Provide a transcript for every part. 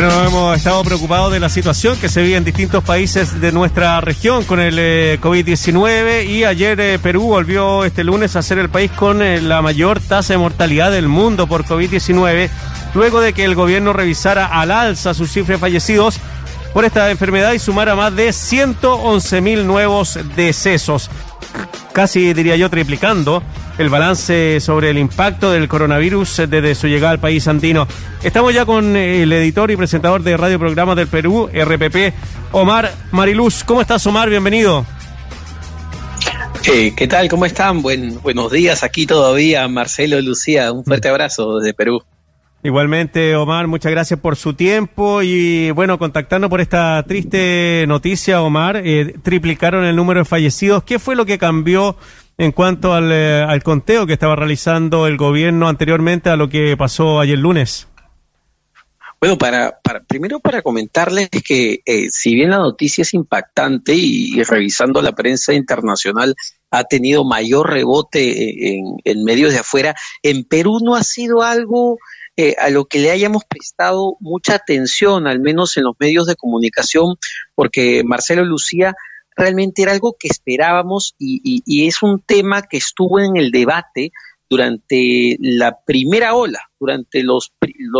Bueno, hemos estado preocupados de la situación que se vive en distintos países de nuestra región con el eh, COVID-19 y ayer eh, Perú volvió este lunes a ser el país con eh, la mayor tasa de mortalidad del mundo por COVID-19, luego de que el gobierno revisara al alza sus cifras fallecidos por esta enfermedad y sumara más de 111 mil nuevos decesos casi diría yo triplicando el balance sobre el impacto del coronavirus desde su llegada al país andino. Estamos ya con el editor y presentador de Radio Programas del Perú, RPP, Omar Mariluz. ¿Cómo estás, Omar? Bienvenido. Eh, ¿Qué tal? ¿Cómo están? Buen, buenos días aquí todavía, Marcelo, Lucía. Un fuerte abrazo desde Perú. Igualmente, Omar, muchas gracias por su tiempo y bueno, contactando por esta triste noticia, Omar, eh, triplicaron el número de fallecidos. ¿Qué fue lo que cambió en cuanto al, eh, al conteo que estaba realizando el gobierno anteriormente a lo que pasó ayer lunes? Bueno, para, para, primero para comentarles que eh, si bien la noticia es impactante y, revisando la prensa internacional ha tenido mayor rebote en, en medios de afuera, en Perú no ha sido algo eh, a lo que le hayamos prestado mucha atención, al menos en los medios de comunicación, porque Marcelo Lucía realmente era algo que esperábamos y, es un tema que estuvo en el debate durante la primera ola, durante los,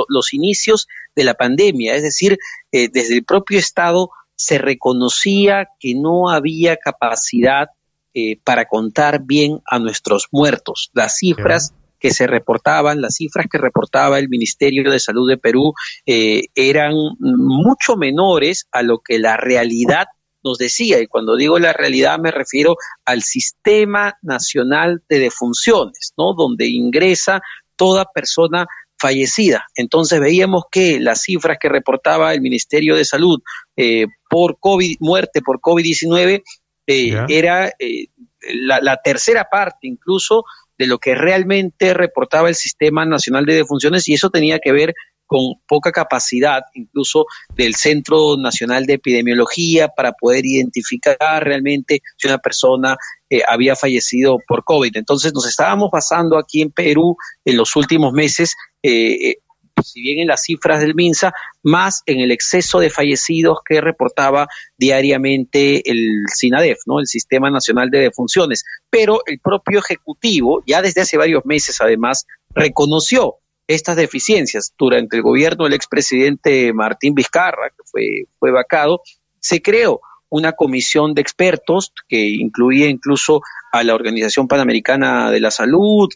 los inicios de la pandemia, es decir, eh, desde el propio Estado se reconocía que no había capacidad eh, para contar bien a nuestros muertos. Las cifras que se reportaban, las cifras que reportaba el Ministerio de Salud de Perú eh, eran mucho menores a lo que la realidad nos decía. Y cuando digo la realidad me refiero al Sistema Nacional de Defunciones, ¿no? Donde ingresa toda persona fallecida. Entonces veíamos que las cifras que reportaba el Ministerio de Salud eh, por COVID, muerte por COVID-19, eh, era la, la, tercera parte incluso de lo que realmente reportaba el Sistema Nacional de Defunciones y eso tenía que ver con poca capacidad incluso del Centro Nacional de Epidemiología para poder identificar realmente si una persona eh, había fallecido por COVID. Entonces nos estábamos basando aquí en Perú en los últimos meses eh, eh si bien en las cifras del MINSA, más en el exceso de fallecidos que reportaba diariamente el SINADEF, ¿no? el Sistema Nacional de Defunciones. Pero el propio Ejecutivo, ya desde hace varios meses además, reconoció estas deficiencias. Durante el gobierno del expresidente Martín Vizcarra, que fue, fue vacado, se creó una comisión de expertos que incluía incluso a la Organización Panamericana de la Salud,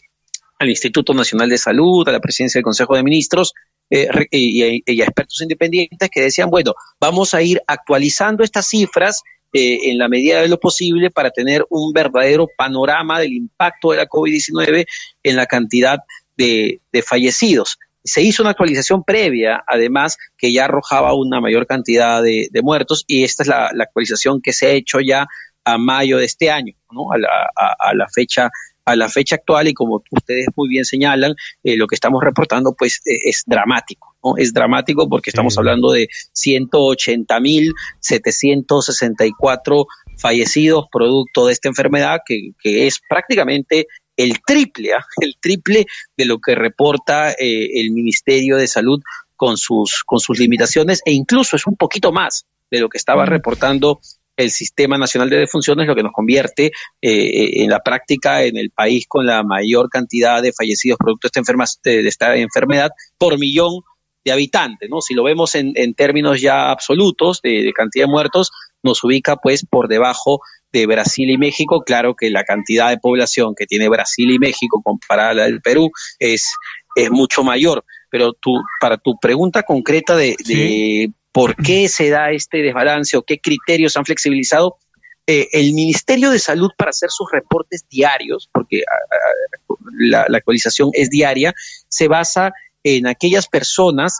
al Instituto Nacional de Salud, a la presidencia del Consejo de Ministros eh, y, a expertos independientes que decían, bueno, vamos a ir actualizando estas cifras eh, en la medida de lo posible para tener un verdadero panorama del impacto de la COVID-19 en la cantidad de, fallecidos. Se hizo una actualización previa, además, que ya arrojaba una mayor cantidad de, muertos y esta es la, actualización que se ha hecho ya a mayo de este año, ¿no? a, la, a la fecha a la fecha actual y como ustedes muy bien señalan, eh, lo que estamos reportando pues e, es dramático, ¿no? Es dramático porque estamos hablando de 180.764 fallecidos producto de esta enfermedad que, que es prácticamente el triple, ¿ah? el triple de lo que reporta eh, el Ministerio de Salud con sus, con sus limitaciones e incluso es un poquito más de lo que estaba reportando el Sistema Nacional de Defunciones, lo que nos convierte eh, en la práctica en el país con la mayor cantidad de fallecidos producto de esta, de esta enfermedad por millón de habitantes, ¿no? Si lo vemos en, términos ya absolutos de, cantidad de muertos, nos ubica pues por debajo de Brasil y México. Claro que la cantidad de población que tiene Brasil y México comparada a la del Perú es, es mucho mayor. Pero tu, para tu pregunta concreta de, de por qué se da este desbalance o qué criterios han flexibilizado. Eh, el Ministerio de Salud para hacer sus reportes diarios, porque la, actualización es diaria, se basa en aquellas personas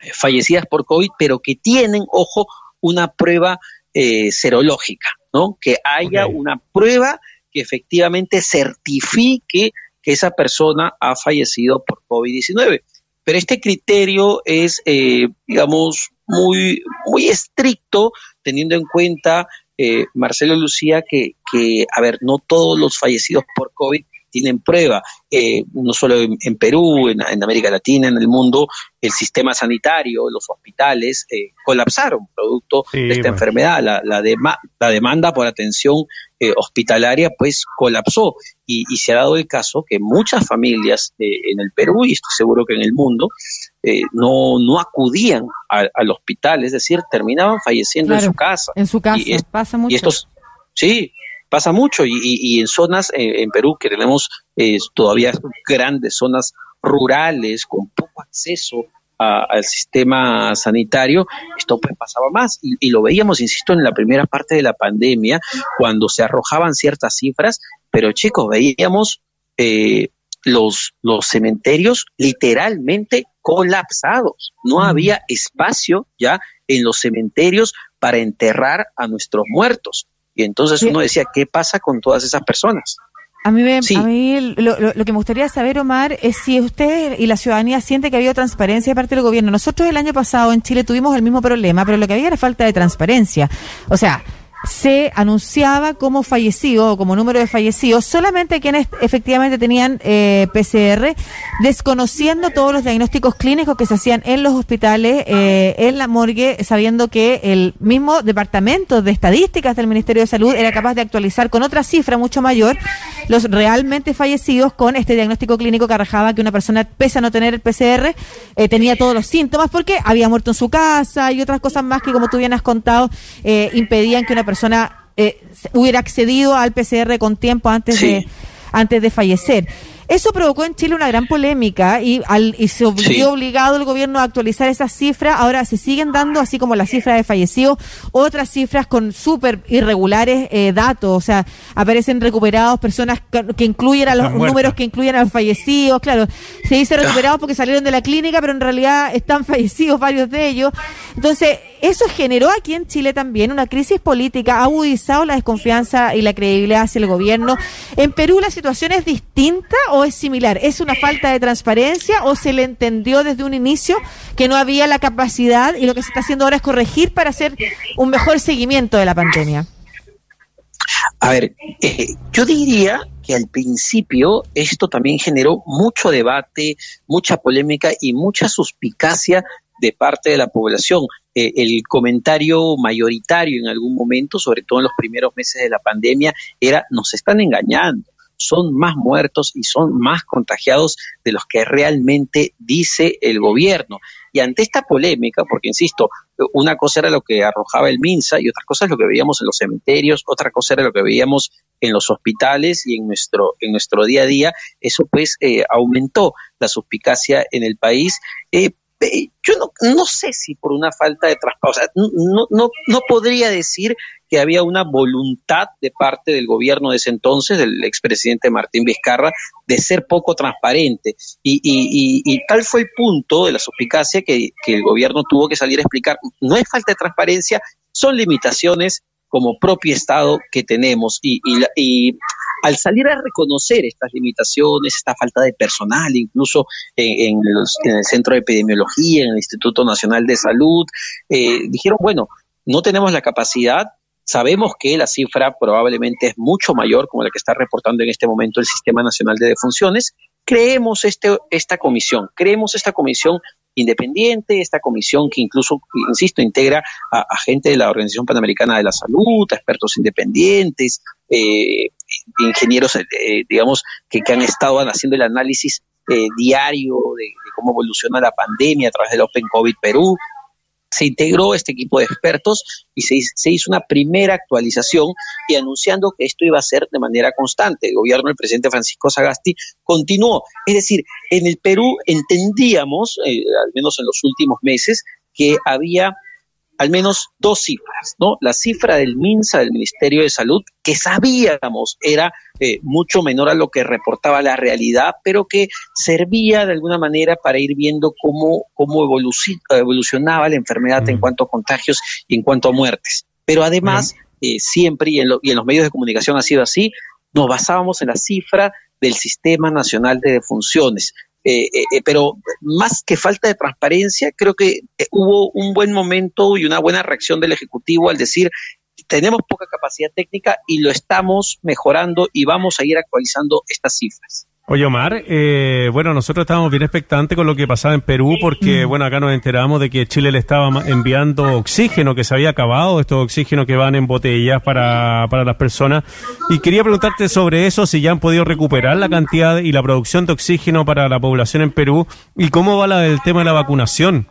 eh, fallecidas por COVID, pero que tienen, ojo, una prueba eh, serológica, ¿no? Que haya una prueba que efectivamente certifique que esa persona ha fallecido por COVID-19. Pero este criterio es, digamos, muy, muy estricto, teniendo en cuenta, eh, Marcelo Lucía, que, que, a ver, no todos los fallecidos por COVID tienen prueba, eh, no solo en, Perú, en, América Latina, en el mundo, el sistema sanitario, los hospitales eh, colapsaron producto de esta enfermedad. La, la, la, demanda por atención eh, hospitalaria pues colapsó y, se ha dado el caso que muchas familias en el Perú y estoy seguro que en el mundo no, no acudían al hospital, es decir, terminaban falleciendo en su casa. En su casa, pasa mucho. Y estos, sí, pasa mucho y, en zonas eh, en Perú que tenemos eh, todavía grandes zonas rurales con poco acceso al sistema sanitario, esto pues pasaba más y, lo veíamos, insisto, en la primera parte de la pandemia cuando se arrojaban ciertas cifras, pero chicos, veíamos eh, los, los cementerios literalmente colapsados, no había espacio ya en los cementerios para enterrar a nuestros muertos. Y entonces uno decía, ¿qué pasa con todas esas personas? A mí, a mí lo, lo, que me gustaría saber, Omar, es si usted y la ciudadanía siente que ha habido transparencia de parte del gobierno. Nosotros el año pasado en Chile tuvimos el mismo problema, pero lo que había era falta de transparencia. O sea, se anunciaba como fallecido o como número de fallecidos solamente quienes efectivamente tenían eh, PCR, desconociendo todos los diagnósticos clínicos que se hacían en los hospitales, eh, en la morgue, sabiendo que el mismo departamento de estadísticas del Ministerio de Salud era capaz de actualizar con otra cifra mucho mayor los realmente fallecidos con este diagnóstico clínico que arrojaba que una persona, pese a no tener el PCR, eh, tenía todos los síntomas porque había muerto en su casa y otras cosas más que, como tú bien has contado, impedían que una persona eh, hubiera accedido al PCR con tiempo antes de antes de fallecer. Eso provocó en Chile una gran polémica y, al, y se vio obligado el gobierno a actualizar esas cifras. Ahora se siguen dando, así como la cifra de fallecidos, otras cifras con súper irregulares eh, datos. O sea, aparecen recuperados personas que, incluyen a los números que incluyen a los fallecidos. Claro, se dice recuperados porque salieron de la clínica, pero en realidad están fallecidos varios de ellos. Entonces, eso generó aquí en Chile también una crisis política, ha agudizado la desconfianza y la credibilidad hacia el gobierno. En Perú la situación es distinta o es similar? ¿Es una falta de transparencia o se le entendió desde un inicio que no había la capacidad y lo que se está haciendo ahora es corregir para hacer un mejor seguimiento de la pandemia? A ver, eh, yo diría que al principio esto también generó mucho debate, mucha polémica y mucha suspicacia de parte de la población. Eh, el comentario mayoritario en algún momento, sobre todo en los primeros meses de la pandemia, era nos están engañando son más muertos y son más contagiados de los que realmente dice el gobierno. Y ante esta polémica, porque insisto, una cosa era lo que arrojaba el MINSA y otra cosa es lo que veíamos en los cementerios, otra cosa era lo que veíamos en los hospitales y en nuestro, en nuestro día a día, eso pues eh, aumentó la suspicacia en el país. Eh, yo no, no sé si por una falta de traspaso, no, no, no podría decir que había una voluntad de parte del gobierno de ese entonces, del expresidente Martín Vizcarra, de ser poco transparente. Y, y, y, tal fue el punto de la suspicacia que, que el gobierno tuvo que salir a explicar. No es falta de transparencia, son limitaciones como propio Estado que tenemos. Y, y, al salir a reconocer estas limitaciones, esta falta de personal, incluso en, el Centro de Epidemiología, en el Instituto Nacional de Salud, eh, dijeron, bueno, no tenemos la capacidad, sabemos que la cifra probablemente es mucho mayor como la que está reportando en este momento el Sistema Nacional de Defunciones, creemos este, esta comisión, creemos esta comisión independiente, esta comisión que incluso, insisto, integra a, gente de la Organización Panamericana de la Salud, a expertos independientes, eh, ingenieros, eh, digamos, que, han estado haciendo el análisis eh, diario de, de, cómo evoluciona la pandemia a través del Open COVID Perú, se integró este equipo de expertos y se, hizo una primera actualización y anunciando que esto iba a ser de manera constante. El gobierno del presidente Francisco Sagasti continuó. Es decir, en el Perú entendíamos, eh, al menos en los últimos meses, que había al menos dos cifras, ¿no? La cifra del MINSA, del Ministerio de Salud, que sabíamos era eh, mucho menor a lo que reportaba la realidad, pero que servía de alguna manera para ir viendo cómo, cómo evolucionaba la enfermedad en cuanto a contagios y en cuanto a muertes. Pero además, eh, siempre, y en, y en los medios de comunicación ha sido así, nos basábamos en la cifra del Sistema Nacional de Defunciones, eh, eh, eh, pero más que falta de transparencia, creo que hubo un buen momento y una buena reacción del Ejecutivo al decir tenemos poca capacidad técnica y lo estamos mejorando y vamos a ir actualizando estas cifras. Oye, Omar, eh, bueno, nosotros estábamos bien expectantes con lo que pasaba en Perú porque, mm. bueno, acá nos enteramos de que Chile le estaba enviando oxígeno, que se había acabado, estos oxígenos que van en botellas para, para las personas. Y quería preguntarte sobre eso, si ya han podido recuperar la cantidad y la producción de oxígeno para la población en Perú y cómo va la, el tema de la vacunación.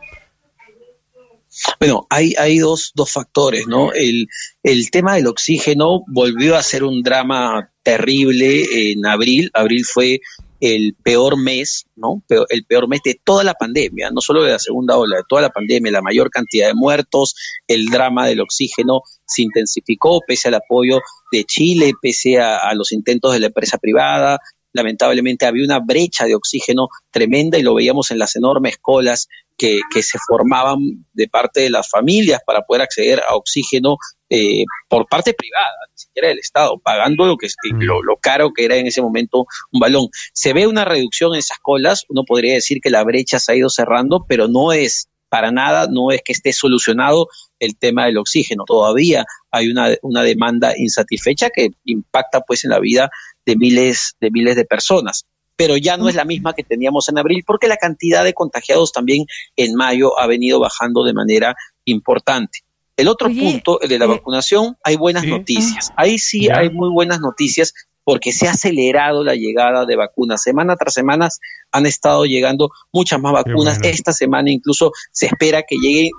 Bueno, hay, hay dos, dos factores, ¿no? El, el tema del oxígeno volvió a ser un drama terrible en abril. Abril fue el peor mes, ¿no? El peor mes de toda la pandemia, no solo de la segunda ola, de toda la pandemia, la mayor cantidad de muertos, el drama del oxígeno se intensificó pese al apoyo de Chile, pese a los intentos de la empresa privada, lamentablemente había una brecha de oxígeno tremenda y lo veíamos en las enormes colas que, se formaban de parte de las familias para poder acceder a oxígeno eh, por parte privada, ni siquiera del Estado, pagando lo que mm. lo, lo, caro que era en ese momento un balón. Se ve una reducción en esas colas, uno podría decir que la brecha se ha ido cerrando, pero no es para nada, no es que esté solucionado el tema del oxígeno. Todavía hay una, una demanda insatisfecha que impacta pues en la vida de miles de miles de personas pero ya no es la misma que teníamos en abril porque la cantidad de contagiados también en mayo ha venido bajando de manera importante. El otro punto, el de la eh, vacunación, hay buenas noticias. Ahí sí hay muy buenas noticias porque se ha acelerado la llegada de vacunas. Semana tras semana han estado llegando muchas más vacunas. Esta semana incluso se espera que lleguen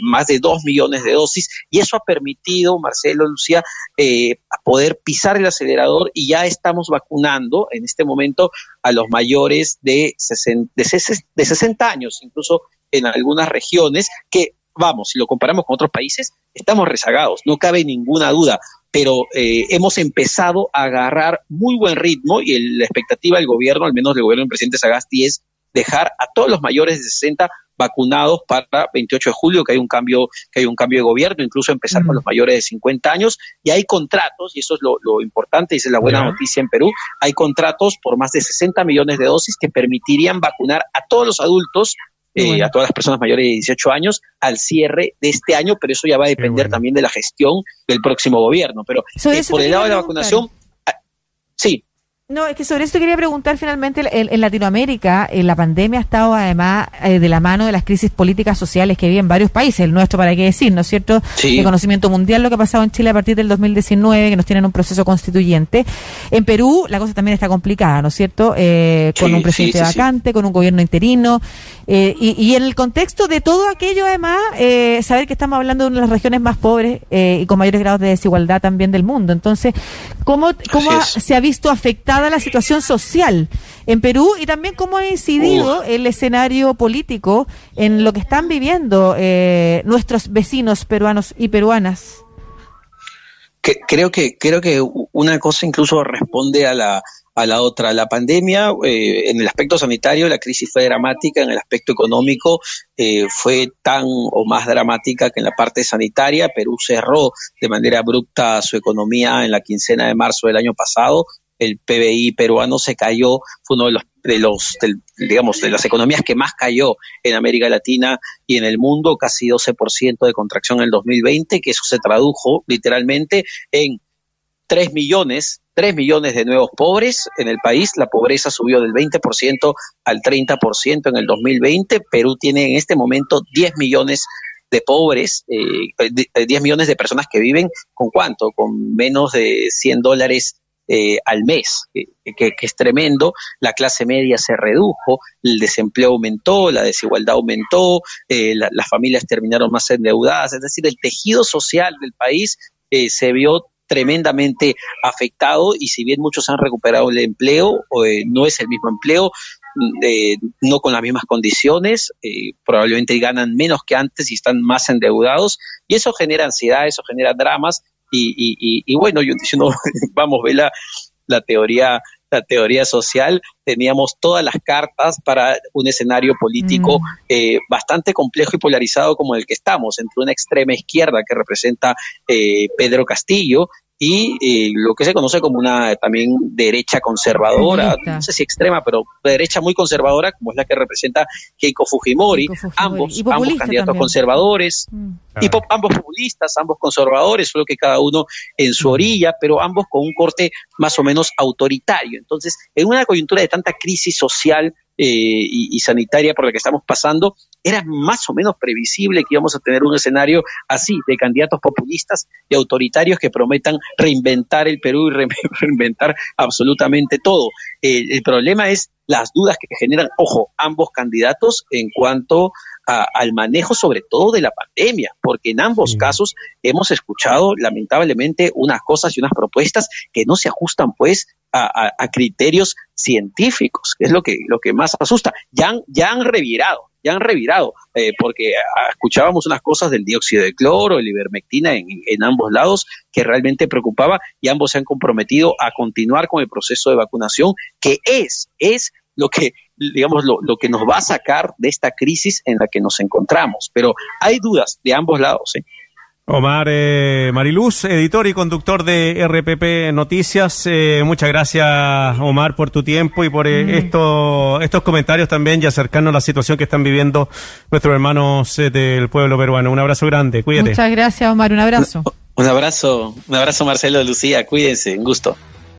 más de dos millones de dosis y eso ha permitido, Marcelo, Lucía, eh, poder pisar el acelerador y ya estamos vacunando en este momento a los mayores de 60, de 60 años, incluso en algunas regiones que vamos, si lo comparamos con otros países, estamos rezagados, no cabe ninguna duda pero eh, hemos empezado a agarrar muy buen ritmo y la expectativa del gobierno, al menos del gobierno del presidente Sagasti, es dejar a todos los mayores de 60 vacunados para 28 de julio, que hay un cambio, que hay un cambio de gobierno, incluso empezar con los mayores de 50 años, y hay contratos, y eso es lo, importante, y esa es la buena noticia en Perú, hay contratos por más de 60 millones de dosis que permitirían vacunar a todos los adultos eh, a todas las personas mayores de 18 años al cierre de este año, pero eso ya va a depender también de la gestión del próximo gobierno. Pero eh, por el lado de la vacunación, ah, sí. No, es que sobre esto quería preguntar finalmente, en, Latinoamérica en la pandemia ha estado además eh, de la mano de las crisis políticas sociales que viven varios países, el nuestro para qué decir, ¿no es cierto? Sí. De conocimiento mundial lo que ha pasado en Chile a partir del 2019, que nos tienen un proceso constituyente. En Perú la cosa también está complicada, ¿no es cierto? Eh, con un presidente vacante, con un gobierno interino, eh, y, en el contexto de todo aquello además, saber que estamos hablando de una de las regiones más pobres y con mayores grados de desigualdad también del mundo. Entonces, ¿cómo, cómo se ha visto afectado la situación social en Perú y también cómo ha incidido el escenario político en lo que están viviendo eh, nuestros vecinos peruanos y peruanas. creo que creo que una cosa incluso responde a la a la otra. La pandemia, eh, en el aspecto sanitario, la crisis fue dramática, en el aspecto económico eh, fue tan o más dramática que en la parte sanitaria. Perú cerró de manera abrupta su economía en la quincena de marzo del año pasado, el PBI peruano se cayó, fue uno de los, de los digamos, de las economías que más cayó en América Latina y en el mundo, casi 12% de contracción en el 2020, que eso se tradujo literalmente en 3 millones, 3 millones de nuevos pobres en el país. La pobreza subió del 20% al 30% en el 2020. Perú tiene en este momento 10 millones de pobres, eh, 10 millones de personas que viven con cuánto, con menos de 100 dólares eh, al mes, que, es tremendo. La clase media se redujo, el desempleo aumentó, la desigualdad aumentó, eh, las familias terminaron más endeudadas, es decir, el tejido social del país eh, se vio tremendamente afectado y si bien muchos han recuperado el empleo, no es el mismo empleo, mm, no con las mismas condiciones, probablemente ganan menos que antes y están más endeudados y eso genera ansiedad, eso genera dramas y, y, bueno, yo, no, vamos, ve la, la teoría la teoría social, teníamos todas las cartas para un escenario político mm. eh, bastante complejo y polarizado como el que estamos, entre una extrema izquierda que representa eh, Pedro Castillo y eh, lo que se conoce como una también derecha conservadora, no sé si extrema, pero derecha muy conservadora, como es la que representa Keiko Fujimori, ambos, ambos candidatos conservadores, mm. y ambos populistas, ambos conservadores, solo que cada uno en su orilla, pero ambos con un corte más o menos autoritario. Entonces, en una coyuntura de tanta crisis social, eh, y, sanitaria por la que estamos pasando, era más o menos previsible que íbamos a tener un escenario así, de candidatos populistas y autoritarios que prometan reinventar el Perú y reinventar absolutamente todo. Eh, el problema es las dudas que generan, ojo, ambos candidatos en cuanto al manejo sobre todo de la pandemia, porque en ambos casos hemos escuchado lamentablemente unas cosas y unas propuestas que no se ajustan pues a, criterios científicos, que es lo que, lo que más asusta. Ya han, ya han revirado, ya han revirado, eh, porque ah, escuchábamos unas cosas del dióxido de cloro, el ivermectina en, en, ambos lados, que realmente preocupaba y ambos se han comprometido a continuar con el proceso de vacunación, que es, es lo que, digamos, lo, lo que nos va a sacar de esta crisis en la que nos encontramos. Pero hay dudas de ambos lados. ¿eh? Omar eh, Mariluz, editor y conductor de RPP Noticias. Eh, muchas gracias, Omar, por tu tiempo y por eh, estos comentarios también y acercarnos a la situación que están viviendo nuestros hermanos del pueblo peruano. Un abrazo grande, cuídate. Muchas gracias, Omar, un abrazo. Un abrazo, un abrazo, Marcelo, Lucía, cuídense, un gusto.